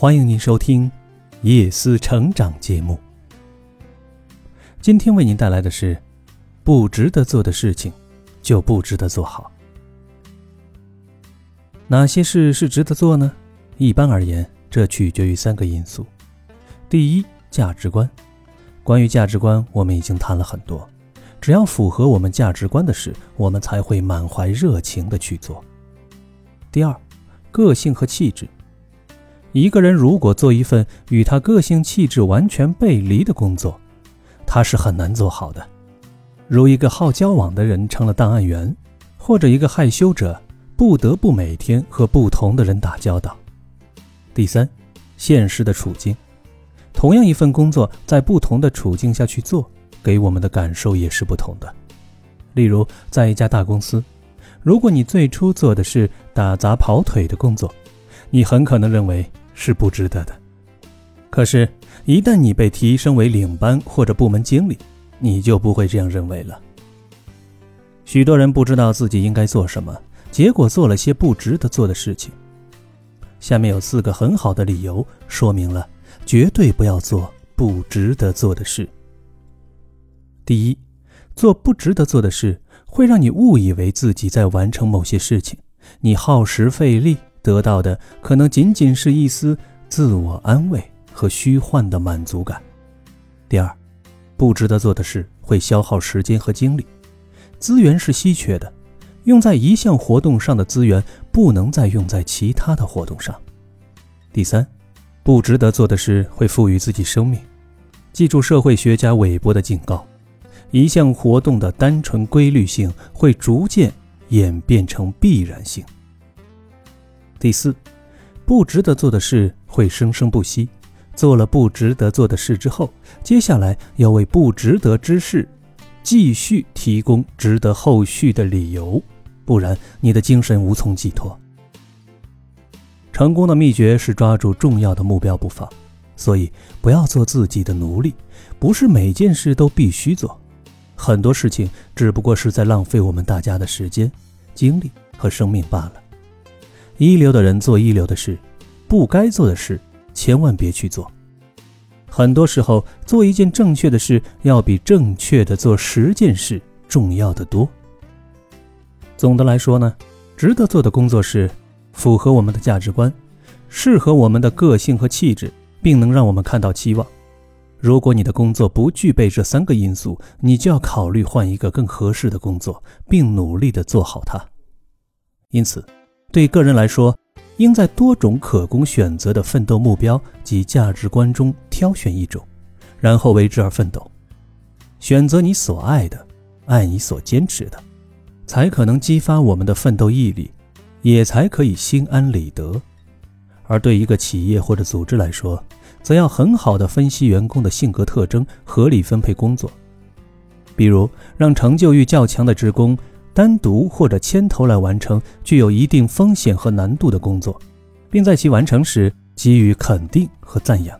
欢迎您收听《夜思成长》节目。今天为您带来的是：不值得做的事情，就不值得做好。哪些事是值得做呢？一般而言，这取决于三个因素。第一，价值观。关于价值观，我们已经谈了很多。只要符合我们价值观的事，我们才会满怀热情的去做。第二，个性和气质。一个人如果做一份与他个性气质完全背离的工作，他是很难做好的。如一个好交往的人成了档案员，或者一个害羞者不得不每天和不同的人打交道。第三，现实的处境。同样一份工作，在不同的处境下去做，给我们的感受也是不同的。例如，在一家大公司，如果你最初做的是打杂跑腿的工作，你很可能认为是不值得的。可是，一旦你被提升为领班或者部门经理，你就不会这样认为了。许多人不知道自己应该做什么，结果做了些不值得做的事情。下面有四个很好的理由，说明了绝对不要做不值得做的事。第一，做不值得做的事会让你误以为自己在完成某些事情，你耗时费力。得到的可能仅仅是一丝自我安慰和虚幻的满足感。第二，不值得做的事会消耗时间和精力，资源是稀缺的，用在一项活动上的资源不能再用在其他的活动上。第三，不值得做的事会赋予自己生命。记住社会学家韦伯的警告：一项活动的单纯规律性会逐渐演变成必然性。第四，不值得做的事会生生不息。做了不值得做的事之后，接下来要为不值得之事继续提供值得后续的理由，不然你的精神无从寄托。成功的秘诀是抓住重要的目标不放，所以不要做自己的奴隶。不是每件事都必须做，很多事情只不过是在浪费我们大家的时间、精力和生命罢了。一流的人做一流的事，不该做的事千万别去做。很多时候，做一件正确的事，要比正确的做十件事重要的多。总的来说呢，值得做的工作是符合我们的价值观，适合我们的个性和气质，并能让我们看到期望。如果你的工作不具备这三个因素，你就要考虑换一个更合适的工作，并努力的做好它。因此。对个人来说，应在多种可供选择的奋斗目标及价值观中挑选一种，然后为之而奋斗。选择你所爱的，爱你所坚持的，才可能激发我们的奋斗毅力，也才可以心安理得。而对一个企业或者组织来说，则要很好的分析员工的性格特征，合理分配工作。比如，让成就欲较强的职工。单独或者牵头来完成具有一定风险和难度的工作，并在其完成时给予肯定和赞扬，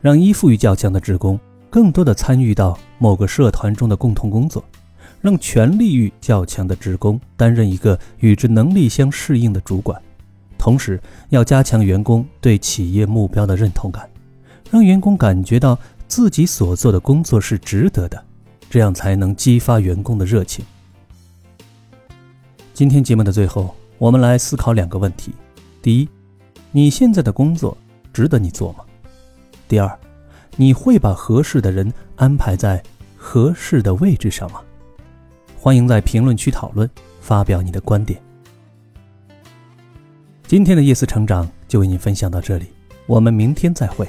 让依附欲较强的职工更多的参与到某个社团中的共同工作，让权力欲较强的职工担任一个与之能力相适应的主管，同时要加强员工对企业目标的认同感，让员工感觉到自己所做的工作是值得的，这样才能激发员工的热情。今天节目的最后，我们来思考两个问题：第一，你现在的工作值得你做吗？第二，你会把合适的人安排在合适的位置上吗？欢迎在评论区讨论，发表你的观点。今天的夜思成长就为你分享到这里，我们明天再会。